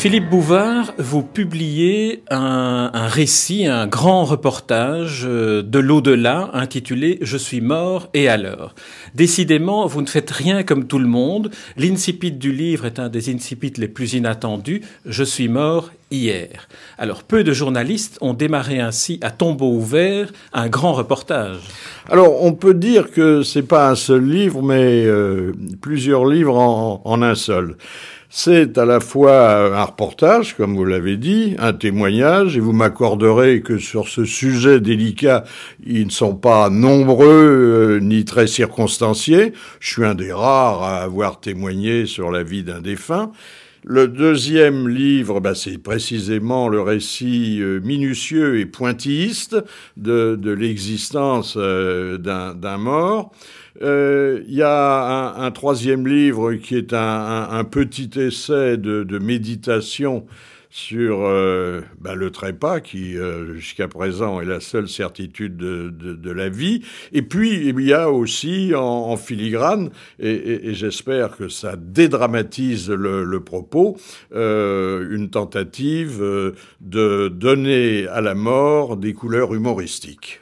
Philippe Bouvard, vous publiez un, récit, un grand reportage euh, de l'au-delà intitulé Je suis mort et alors. Décidément, vous ne faites rien comme tout le monde. L'incipit du livre est un des incipits les plus inattendus. Je suis mort hier. Alors, peu de journalistes ont démarré ainsi à tombeau ouvert un grand reportage. Alors, on peut dire que c'est pas un seul livre, mais euh, plusieurs livres en un seul. C'est à la fois un reportage, comme vous l'avez dit, un témoignage, et vous m'accorderez que sur ce sujet délicat, ils ne sont pas nombreux euh, ni très circonstanciés. Je suis un des rares à avoir témoigné sur la vie d'un défunt. Le deuxième livre, bah, c'est précisément le récit euh, minutieux et pointilliste de, l'existence euh, d'un mort. Euh, il y a un, troisième livre qui est un, petit essai de, méditation sur euh, bah, le trépas, qui euh, jusqu'à présent est la seule certitude de, la vie. Et puis il y a aussi en, filigrane, et, j'espère que ça dédramatise le propos, une tentative de donner à la mort des couleurs humoristiques.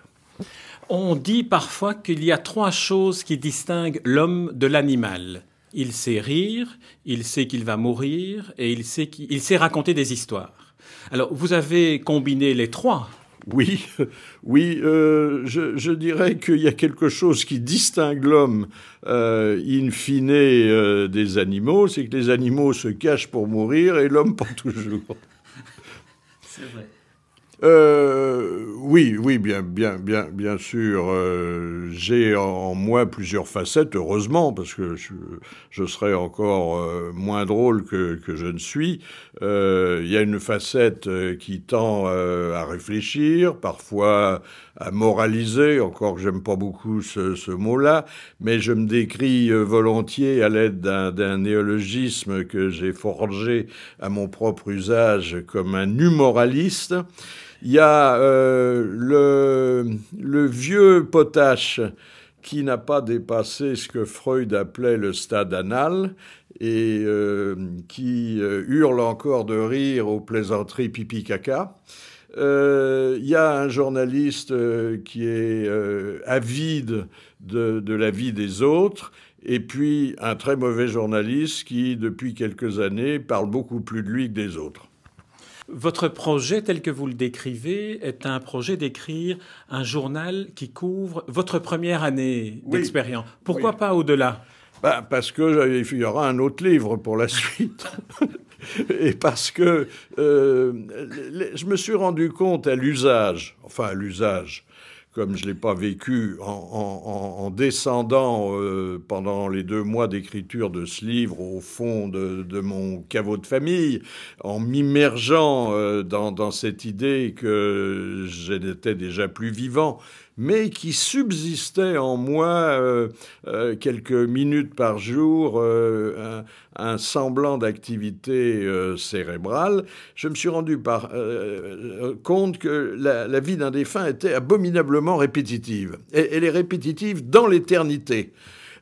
On dit parfois qu'il y a trois choses qui distinguent l'homme de l'animal. Il sait rire, il sait qu'il va mourir et il sait, qu'il sait raconter des histoires. Alors, vous avez combiné les trois. Oui, oui, euh, je, dirais qu'il y a quelque chose qui distingue l'homme euh, in fine euh, des animaux, c'est que les animaux se cachent pour mourir et l'homme pour toujours. C'est vrai. Euh, oui, oui, bien, bien, bien, bien sûr. Euh, j'ai en moi plusieurs facettes, heureusement, parce que je, serais encore euh, moins drôle que, que, je ne suis. Il y a une facette qui tend à réfléchir, parfois à moraliser, encore que j'aime pas beaucoup ce, ce mot-là, mais je me décris volontiers à l'aide d'un néologisme que j'ai forgé à mon propre usage comme un humoraliste. Il y a euh, le, le, vieux potache qui n'a pas dépassé ce que Freud appelait le stade anal et euh, qui euh, hurle encore de rire aux plaisanteries pipi-caca. Il y a un journaliste qui est avide de, de la vie des autres et puis un très mauvais journaliste qui, depuis quelques années, parle beaucoup plus de lui que des autres. Votre projet, tel que vous le décrivez, est un projet d'écrire un journal qui couvre votre première année d'expérience. Pourquoi pas au-delà? Bah, Parce qu'il y aura un autre livre pour la suite. Et parce que euh, je me suis rendu compte à l'usage, enfin à l'usage, comme je ne l'ai pas vécu en, descendant euh, pendant les deux mois d'écriture de ce livre au fond de, mon caveau de famille, en m'immergeant euh, dans, dans, cette idée que j'étais déjà plus vivant mais qui subsistait en moi euh, euh, quelques minutes par jour, euh, un, semblant d'activité cérébrale, je me suis rendu par, compte que la, vie d'un défunt était abominablement répétitive. Et elle est répétitive dans l'éternité.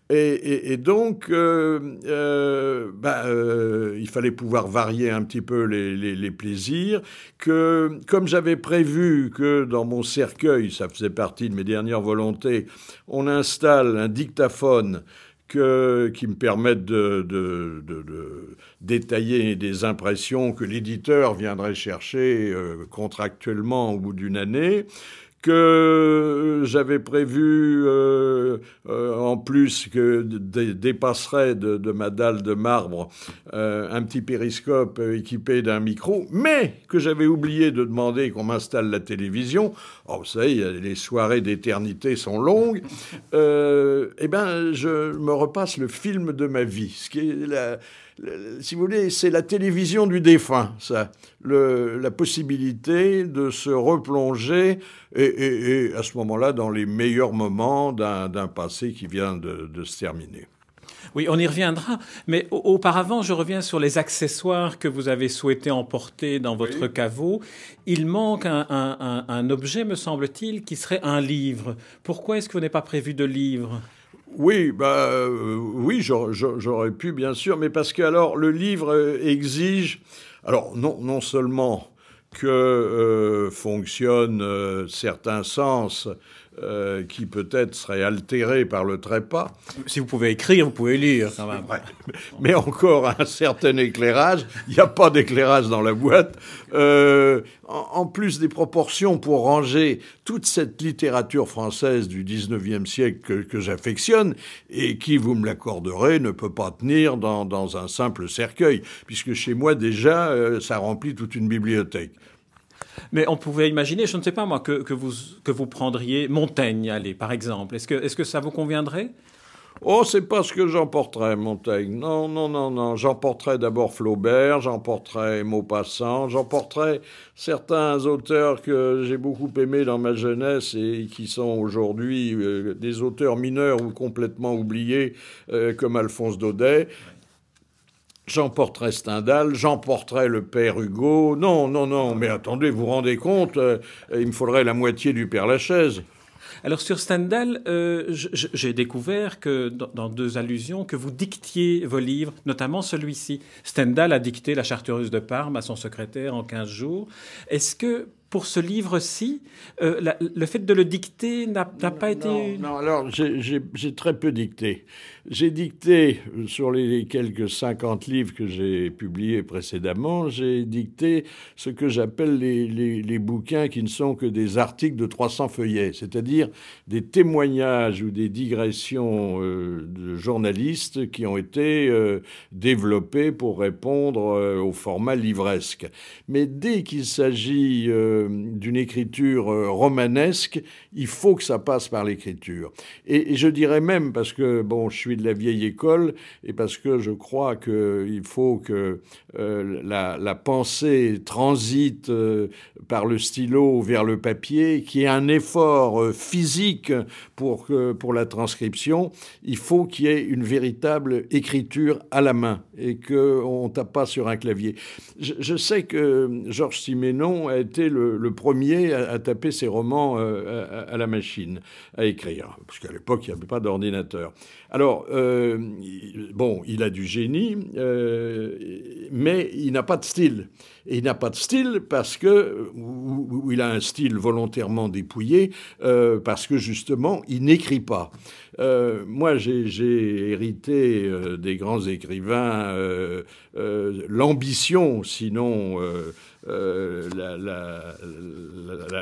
Et, donc, euh, euh, bah, euh, il fallait pouvoir varier un petit peu les, plaisirs. Que, comme j'avais prévu que dans mon cercueil, ça faisait partie de mes dernières volontés, on installe un dictaphone que, qui me permette de, de, détailler des impressions que l'éditeur viendrait chercher contractuellement au bout d'une année que j'avais prévu euh, euh, en plus que dépasserait de, ma dalle de marbre euh, un petit périscope équipé d'un micro, mais que j'avais oublié de demander qu'on m'installe la télévision. Oh, vous savez, les soirées d'éternité sont longues. eh ben, je me repasse le film de ma vie, ce qui est la, si vous voulez, c'est la télévision du défunt, ça. la possibilité de se replonger, et, à ce moment-là, dans les meilleurs moments d'un passé qui vient de se terminer. Oui, on y reviendra. Mais auparavant, je reviens sur les accessoires que vous avez souhaité emporter dans votre caveau. Il manque un, objet, me semble-t-il, qui serait un livre. Pourquoi est-ce que vous n'avez pas prévu de livre? Oui, bah, euh, oui, j'aurais pu, bien sûr, mais parce que alors le livre euh, exige, alors non, non seulement que euh, fonctionnent certains sens euh, qui peut-être serait altéré par le trépas. Si vous pouvez écrire, vous pouvez lire quand même. Mais encore un certain éclairage. Il n'y a pas d'éclairage dans la boîte. Euh, en, plus des proportions pour ranger toute cette littérature française du 19e siècle que, j'affectionne et qui, vous me l'accorderez, ne peut pas tenir dans, un simple cercueil, puisque chez moi déjà, euh, ça remplit toute une bibliothèque. Mais on pouvait imaginer, je ne sais pas moi, que, que, vous, que vous prendriez Montaigne, allez, par exemple. Est-ce que, est que ça vous conviendrait? Oh, c'est pas ce que j'emporterais, Montaigne. Non, non, non, non. J'emporterais d'abord Flaubert, j'emporterais Maupassant, j'emporterais certains auteurs que j'ai beaucoup aimés dans ma jeunesse et qui sont aujourd'hui euh, des auteurs mineurs ou complètement oubliés, euh, comme Alphonse Daudet. J'emporterai Stendhal, j'emporterai le père Hugo. Non, non, non, mais attendez, vous vous rendez compte, euh, il me faudrait la moitié du père Lachaise. Alors sur Stendhal, euh, j'ai découvert que dans, deux allusions que vous dictiez vos livres, notamment celui-ci. Stendhal a dicté La Chartreuse de Parme à son secrétaire en 15 jours. Est-ce que pour ce livre-ci, euh, le fait de le dicter n'a pas été... Non, alors j'ai très peu dicté. J'ai dicté, euh, sur les quelques 50 livres que j'ai publiés précédemment, j'ai dicté ce que j'appelle les, bouquins qui ne sont que des articles de 300 feuillets, c'est-à-dire des témoignages ou des digressions euh, de journalistes qui ont été développés pour répondre au format livresque. Mais dès qu'il s'agit d'une écriture euh, romanesque, il faut que ça passe par l'écriture. Et, je dirais même, parce que bon, je suis de la vieille école, et parce que je crois qu'il faut que euh, la, pensée transite euh, par le stylo vers le papier, qu'il y ait un effort physique pour, pour la transcription, il faut qu'il y ait une véritable écriture à la main et qu'on ne tape pas sur un clavier. Je, sais que Georges Siménon a été le, premier à, taper ses romans euh, à, la machine, à écrire, parce qu'à l'époque, il n'y avait pas d'ordinateur. Alors, euh, bon, il a du génie, euh, mais il n'a pas de style. Et il n'a pas de style parce que, ou, il a un style volontairement dépouillé, parce que justement, il n'écrit pas. moi, j'ai hérité des grands écrivains l'ambition, sinon euh,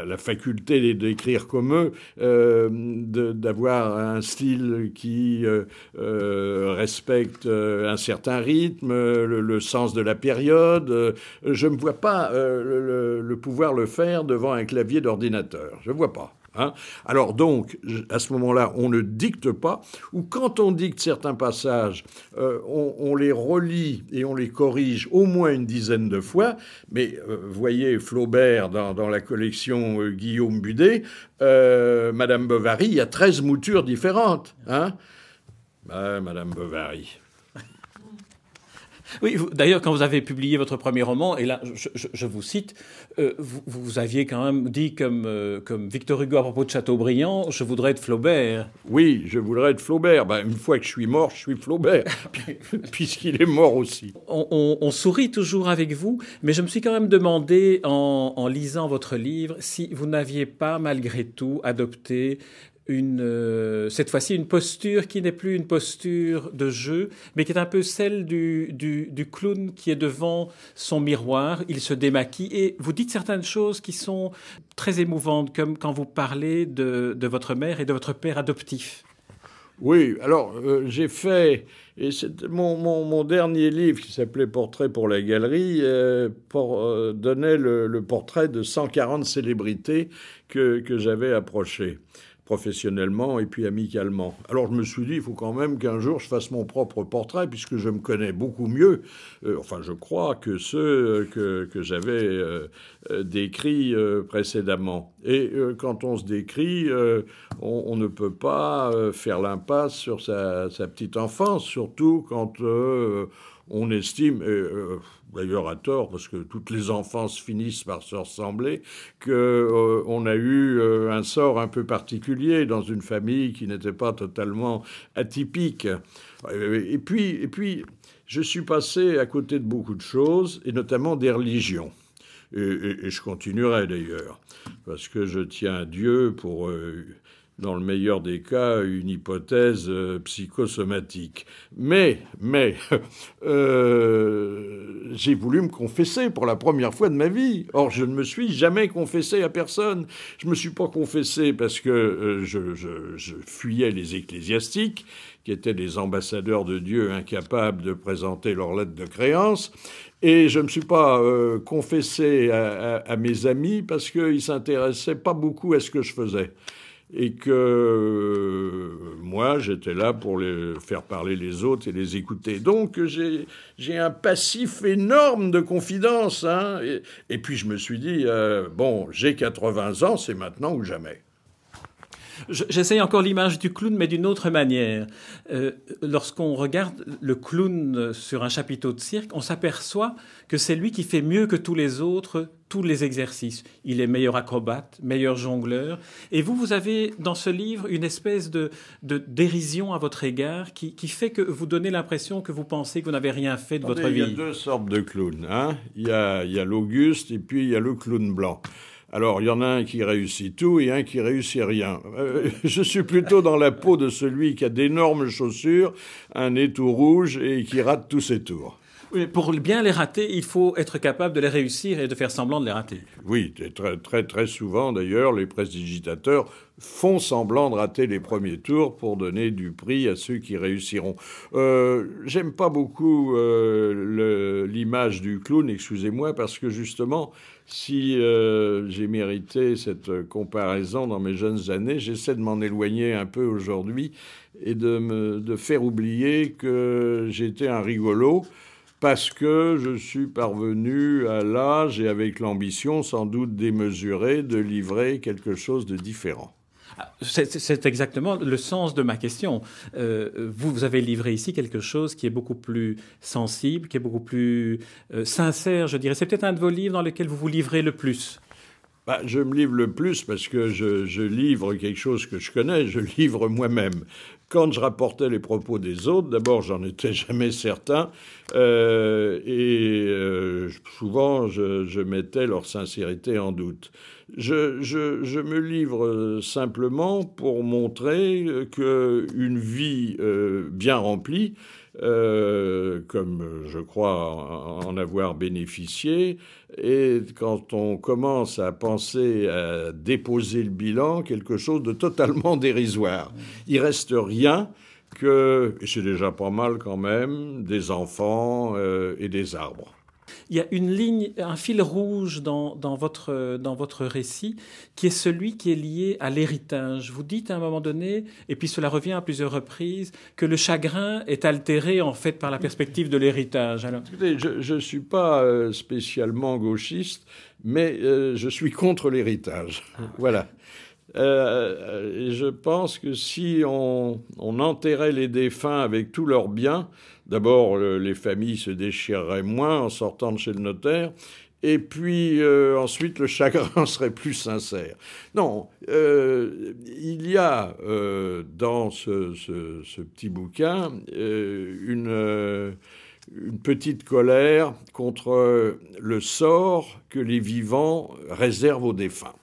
la, faculté d'écrire comme eux, euh, d'avoir un style qui euh, respecte un certain rythme, le, sens de la période. Je ne vois pas le pouvoir le faire devant un clavier d'ordinateur. Je ne vois pas. Hein. Alors donc, à ce moment-là, on ne dicte pas, ou quand on dicte certains passages, euh, on, les relit et on les corrige au moins une dizaine de fois. Mais euh, voyez Flaubert dans, la collection euh, Guillaume Budet, Madame Bovary, il y a 13 moutures différentes. Hein bah, Madame Bovary. Oui, d'ailleurs, quand vous avez publié votre premier roman, et là, je, vous cite, euh, vous, aviez quand même dit comme, euh, comme Victor Hugo à propos de Chateaubriand, je voudrais être Flaubert. Oui, je voudrais être Flaubert. Ben, une fois que je suis mort, je suis Flaubert, puisqu'il est mort aussi. On, sourit toujours avec vous, mais je me suis quand même demandé, en, en lisant votre livre, si vous n'aviez pas, malgré tout, adopté euh, cette fois-ci une posture qui n'est plus une posture de jeu, mais qui est un peu celle du, clown qui est devant son miroir, il se démaquille, et vous dites certaines choses qui sont très émouvantes, comme quand vous parlez de, votre mère et de votre père adoptif. Oui, alors euh, j'ai fait, et c'est mon, dernier livre qui s'appelait Portrait pour la galerie, euh, pour, donnait le, portrait de 140 célébrités que j'avais approchées professionnellement et puis amicalement. Alors je me suis dit, il faut quand même qu'un jour je fasse mon propre portrait, puisque je me connais beaucoup mieux, euh, enfin je crois, que ceux que, que j'avais euh, euh, décrits précédemment. Et quand on se décrit, on, ne peut pas faire l'impasse sur sa, sa, petite enfance, surtout quand on estime, d'ailleurs à tort, parce que toutes les enfances finissent par se ressembler, qu'on euh, a eu euh, un sort un peu particulier dans une famille qui n'était pas totalement atypique. Et puis, et puis, je suis passé à côté de beaucoup de choses, et notamment des religions. Et, je continuerai d'ailleurs, parce que je tiens à Dieu pour euh, dans le meilleur des cas, une hypothèse euh, psychosomatique. Mais, mais, euh, j'ai voulu me confesser pour la première fois de ma vie. Or, je ne me suis jamais confessé à personne. Je me suis pas confessé parce que euh, je, fuyais les ecclésiastiques, qui étaient des ambassadeurs de Dieu incapables de présenter leur lettre de créance. Et je ne me suis pas confessé à, à, mes amis parce qu'ils s'intéressaient pas beaucoup à ce que je faisais et que euh, moi, j'étais là pour les faire parler les autres et les écouter. Donc, j'ai un passif énorme de confidence. Hein, et, puis, je me suis dit, euh, bon, j'ai 80 ans, c'est maintenant ou jamais. J'essaye encore l'image du clown, mais d'une autre manière. Euh, lorsqu'on regarde le clown sur un chapiteau de cirque, on s'aperçoit que c'est lui qui fait mieux que tous les autres tous les exercices. Il est meilleur acrobate, meilleur jongleur. Et vous, vous avez dans ce livre une espèce de, dérision à votre égard qui, fait que vous donnez l'impression que vous pensez que vous n'avez rien fait de votre vie. Il y a deux sortes de clowns. Hein il y a l'Auguste et puis il y a le clown blanc. Alors, il y en a un qui réussit tout et un qui réussit rien. Euh, je suis plutôt dans la peau de celui qui a d'énormes chaussures, un nez tout rouge et qui rate tous ses tours. Oui, pour bien les rater, il faut être capable de les réussir et de faire semblant de les rater. Oui, très, très, très souvent d'ailleurs, les prestidigitateurs font semblant de rater les premiers tours pour donner du prix à ceux qui réussiront. Euh, J'aime pas beaucoup euh, l'image du clown, excusez-moi, parce que justement, si euh, j'ai mérité cette comparaison dans mes jeunes années, j'essaie de m'en éloigner un peu aujourd'hui et de me de faire oublier que j'étais un rigolo parce que je suis parvenu à l'âge et avec l'ambition sans doute démesurée de livrer quelque chose de différent. C'est exactement le sens de ma question. Euh, vous, avez livré ici quelque chose qui est beaucoup plus sensible, qui est beaucoup plus euh, sincère, je dirais. C'est peut-être un de vos livres dans lesquels vous vous livrez le plus. Bah, je me livre le plus parce que je, livre quelque chose que je connais, je livre moi-même. Quand je rapportais les propos des autres, d'abord, j'en étais jamais certain, euh, et souvent, je, je, mettais leur sincérité en doute. Je, je, me livre simplement pour montrer qu'une vie euh, bien remplie, euh, comme je crois en avoir bénéficié, et quand on commence à penser à déposer le bilan, quelque chose de totalement dérisoire. Il reste rien que, et c'est déjà pas mal quand même, des enfants euh, et des arbres. Il y a une ligne, un fil rouge dans, dans, votre, dans votre récit qui est celui qui est lié à l'héritage. Vous dites à un moment donné, et puis cela revient à plusieurs reprises, que le chagrin est altéré en fait par la perspective de l'héritage. Écoutez, je ne suis pas euh, spécialement gauchiste, mais euh, je suis contre l'héritage. Ah. Voilà. Euh, je pense que si on, enterrait les défunts avec tous leurs biens, d'abord les familles se déchireraient moins en sortant de chez le notaire, et puis euh, ensuite le chagrin serait plus sincère. Non, euh, il y a dans ce, petit bouquin une petite colère contre le sort que les vivants réservent aux défunts.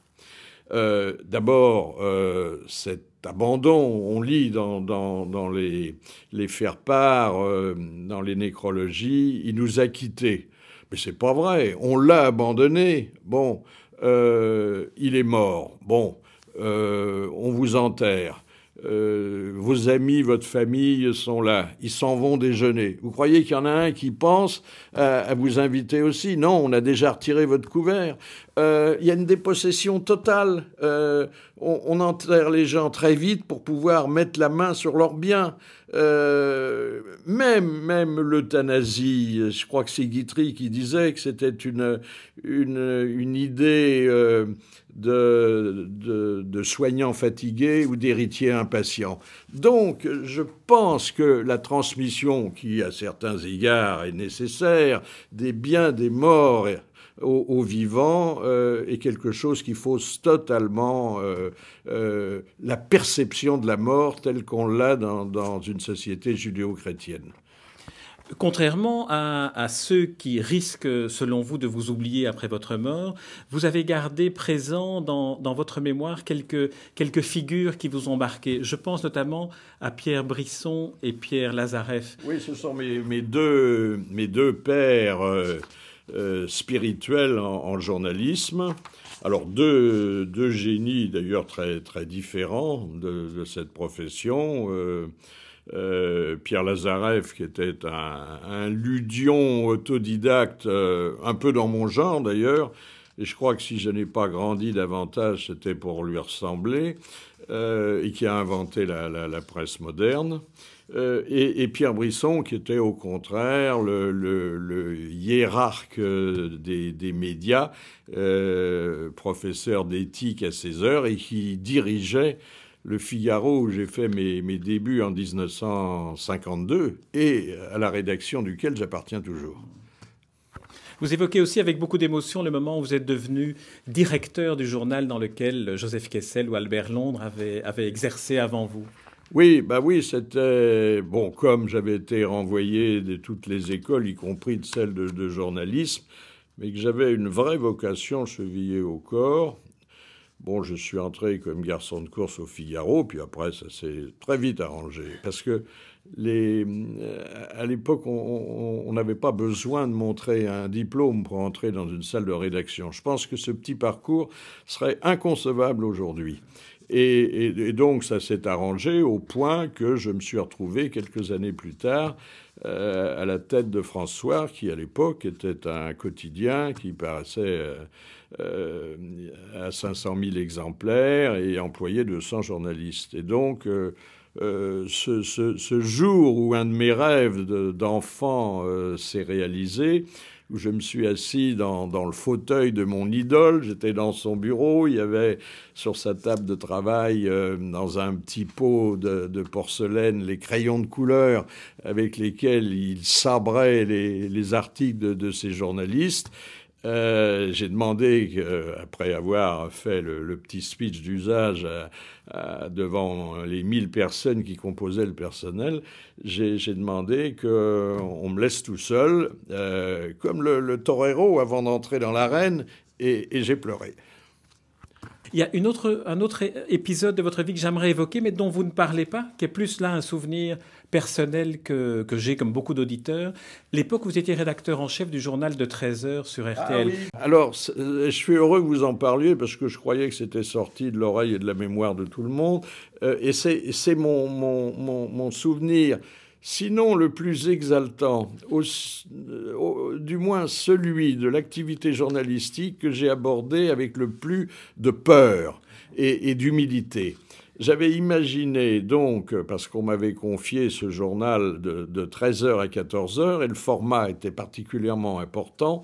Euh, d'abord, euh, cet abandon, on lit dans, les, les faire-part, euh, dans les nécrologies, il nous a quittés. Mais c'est pas vrai, on l'a abandonné. Bon, il est mort. Bon, on vous enterre. vos amis, votre famille sont là. Ils s'en vont déjeuner. Vous croyez qu'il y en a un qui pense à, vous inviter aussi? Non, on a déjà retiré votre couvert. Euh, il y a une dépossession totale. Euh, on, enterre les gens très vite pour pouvoir mettre la main sur leurs biens. même même l'euthanasie, je crois que c'est Guitry qui disait que c'était une, une, une idée de, de, de, soignants fatigués ou d'héritiers impatients. Donc, je pense que la transmission, qui à certains égards est nécessaire, des biens des morts aux, vivants, euh, est quelque chose qui fausse totalement euh, euh, la perception de la mort telle qu'on l'a dans, dans une société judéo-chrétienne. Contrairement à, ceux qui risquent, selon vous, de vous oublier après votre mort, vous avez gardé présent dans, votre mémoire quelques, quelques, figures qui vous ont marqué. Je pense notamment à Pierre Brisson et Pierre Lazareff. Oui, ce sont mes, mes, deux, mes deux pères euh, euh, spirituels en, journalisme. Alors deux, deux génies d'ailleurs très, très différents de, cette profession. Euh, euh, Pierre Lazareff, qui était un, ludion autodidacte, un peu dans mon genre d'ailleurs, et je crois que si je n'ai pas grandi davantage, c'était pour lui ressembler, et qui a inventé la, presse moderne. Et, Pierre Brisson, qui était au contraire le, hiérarque des, des médias, professeur d'éthique à ses heures, et qui dirigeait le Figaro, où j'ai fait mes, débuts en 1952, et à la rédaction duquel j'appartiens toujours. Vous évoquez aussi avec beaucoup d'émotion le moment où vous êtes devenu directeur du journal dans lequel Joseph Kessel ou Albert Londres avaient, exercé avant vous. Oui, bah oui, c'était bon comme j'avais été renvoyé de toutes les écoles, y compris de celles de, journalisme, mais que j'avais une vraie vocation chevillée au corps Bon, je suis entré comme garçon de course au Figaro, puis après, ça s'est très vite arrangé. Parce que euh, à l'époque, on n'avait pas besoin de montrer un diplôme pour entrer dans une salle de rédaction. Je pense que ce petit parcours serait inconcevable aujourd'hui. Et, donc, ça s'est arrangé au point que je me suis retrouvé quelques années plus tard euh, à la tête de François, qui à l'époque était un quotidien qui paraissait. Euh, euh, à 500 000 exemplaires et employait 200 journalistes. Et donc, euh, euh, ce, jour où un de mes rêves d'enfant s'est réalisé, où je me suis assis dans, le fauteuil de mon idole, j'étais dans son bureau, il y avait sur sa table de travail, dans un petit pot de, porcelaine, les crayons de couleur avec lesquels il sabrait les, articles de, ces journalistes. Euh, j'ai demandé, après avoir fait le, petit speech d'usage devant les 1000 personnes qui composaient le personnel, j'ai demandé qu'on me laisse tout seul, euh, comme le, torero avant d'entrer dans l'arène, et j'ai pleuré. Il y a une autre, un autre épisode de votre vie que j'aimerais évoquer, mais dont vous ne parlez pas, qui est plus là un souvenir personnel que, que j'ai, comme beaucoup d'auditeurs. L'époque où vous étiez rédacteur en chef du journal de 13 heures sur ah RTL. Alors, je suis heureux que vous en parliez parce que je croyais que c'était sorti de l'oreille et de la mémoire de tout le monde. Euh, et c'est mon, mon, mon, mon souvenir sinon le plus exaltant, du moins celui de l'activité journalistique que j'ai abordé avec le plus de peur et d'humilité. J'avais imaginé donc, parce qu'on m'avait confié ce journal de, 13h à 14h, et le format était particulièrement important,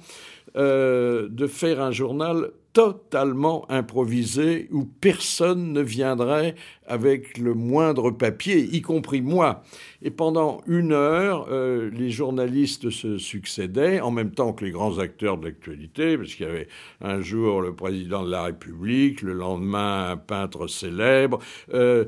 euh, de faire un journal totalement improvisé où personne ne viendrait avec le moindre papier, y compris moi. Et pendant une heure, euh, les journalistes se succédaient, en même temps que les grands acteurs de l'actualité, parce qu'il y avait un jour le président de la République, le lendemain un peintre célèbre. Euh,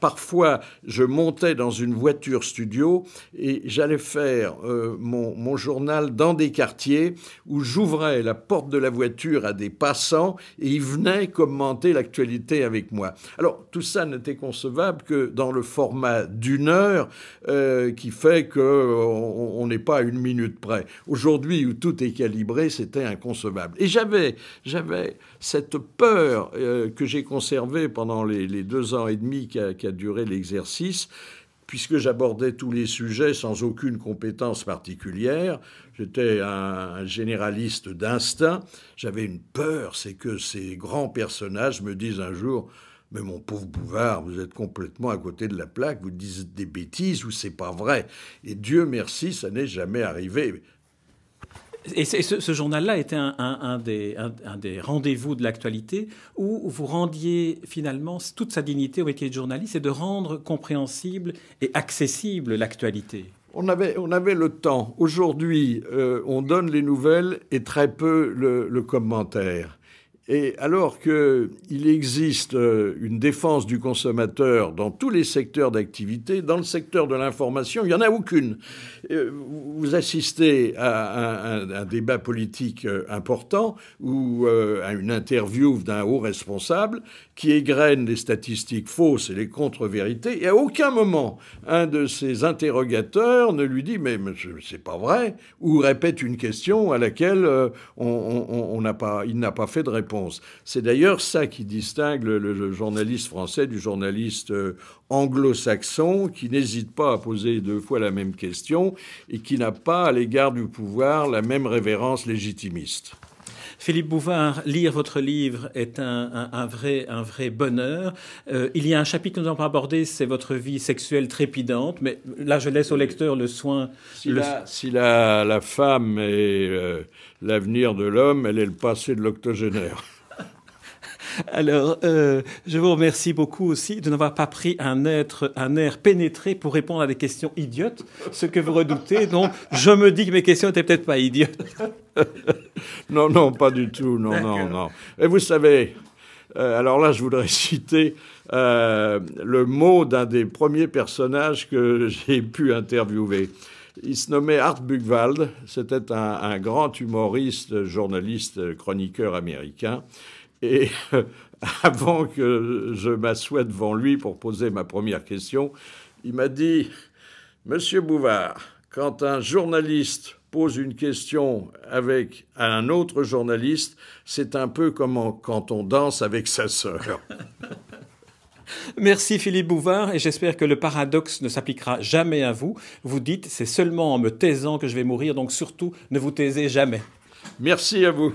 parfois, je montais dans une voiture studio et j'allais faire euh, mon journal dans des quartiers où j'ouvrais la porte de la voiture à des passants et ils venaient commenter l'actualité avec moi. Alors, tout ça n'était concevable que dans le format d'une heure, euh, qui fait qu'on n'est pas à une minute près. Aujourd'hui, où tout est calibré, c'était inconcevable. Et j'avais, j'avais cette peur euh, que j'ai conservée pendant les, deux ans et demi qu'a duré l'exercice, puisque j'abordais tous les sujets sans aucune compétence particulière. J'étais un, généraliste d'instinct. J'avais une peur, c'est que ces grands personnages me disent un jour mais mon pauvre Bouvard, vous êtes complètement à côté de la plaque, vous dites des bêtises ou c'est pas vrai? Et Dieu merci, ça n'est jamais arrivé. Et ce, journal-là était un, des, rendez-vous de l'actualité où vous rendiez finalement toute sa dignité au métier de journaliste et de rendre compréhensible et accessible l'actualité. On avait, le temps. Aujourd'hui, euh, on donne les nouvelles et très peu le commentaire. Et alors qu'il existe euh, une défense du consommateur dans tous les secteurs d'activité, dans le secteur de l'information, il n'y en a aucune. Euh, vous assistez à un, débat politique euh, important ou à une interview d'un haut responsable qui égrène les statistiques fausses et les contre-vérités. Et à aucun moment, un de ces interrogateurs ne lui dit mais, c'est pas vrai ou répète une question à laquelle on, n'a pas, il n'a pas fait de réponse. C'est d'ailleurs ça qui distingue le, journaliste français du journaliste euh, anglo-saxon, qui n'hésite pas à poser deux fois la même question et qui n'a pas à l'égard du pouvoir la même révérence légitimiste. Philippe Bouvard, lire votre livre est un, vrai, un vrai bonheur. Euh, il y a un chapitre que nous n'avons pas abordé, c'est votre vie sexuelle trépidante, mais là je laisse au lecteur le soin. Si, La, femme est euh, l'avenir de l'homme, elle est le passé de l'octogénaire. Alors, euh, je vous remercie beaucoup aussi de n'avoir pas pris un, être, un air pénétré pour répondre à des questions idiotes, ce que vous redoutez. Donc, je me dis que mes questions n'étaient peut-être pas idiotes. non, non, pas du tout. Non, non, non. Et vous savez, euh, alors là, je voudrais citer euh, le mot d'un des premiers personnages que j'ai pu interviewer. Il se nommait Art Buchwald. C'était un, un, grand humoriste, journaliste, chroniqueur américain. Et avant que je m'assoie devant lui pour poser ma première question, il m'a dit Monsieur Bouvard, quand un journaliste pose une question avec un autre journaliste, c'est un peu comme quand on danse avec sa sœur. Merci Philippe Bouvard et j'espère que le paradoxe ne s'appliquera jamais à vous. Vous dites c'est seulement en me taisant que je vais mourir, donc surtout ne vous taisez jamais. Merci à vous.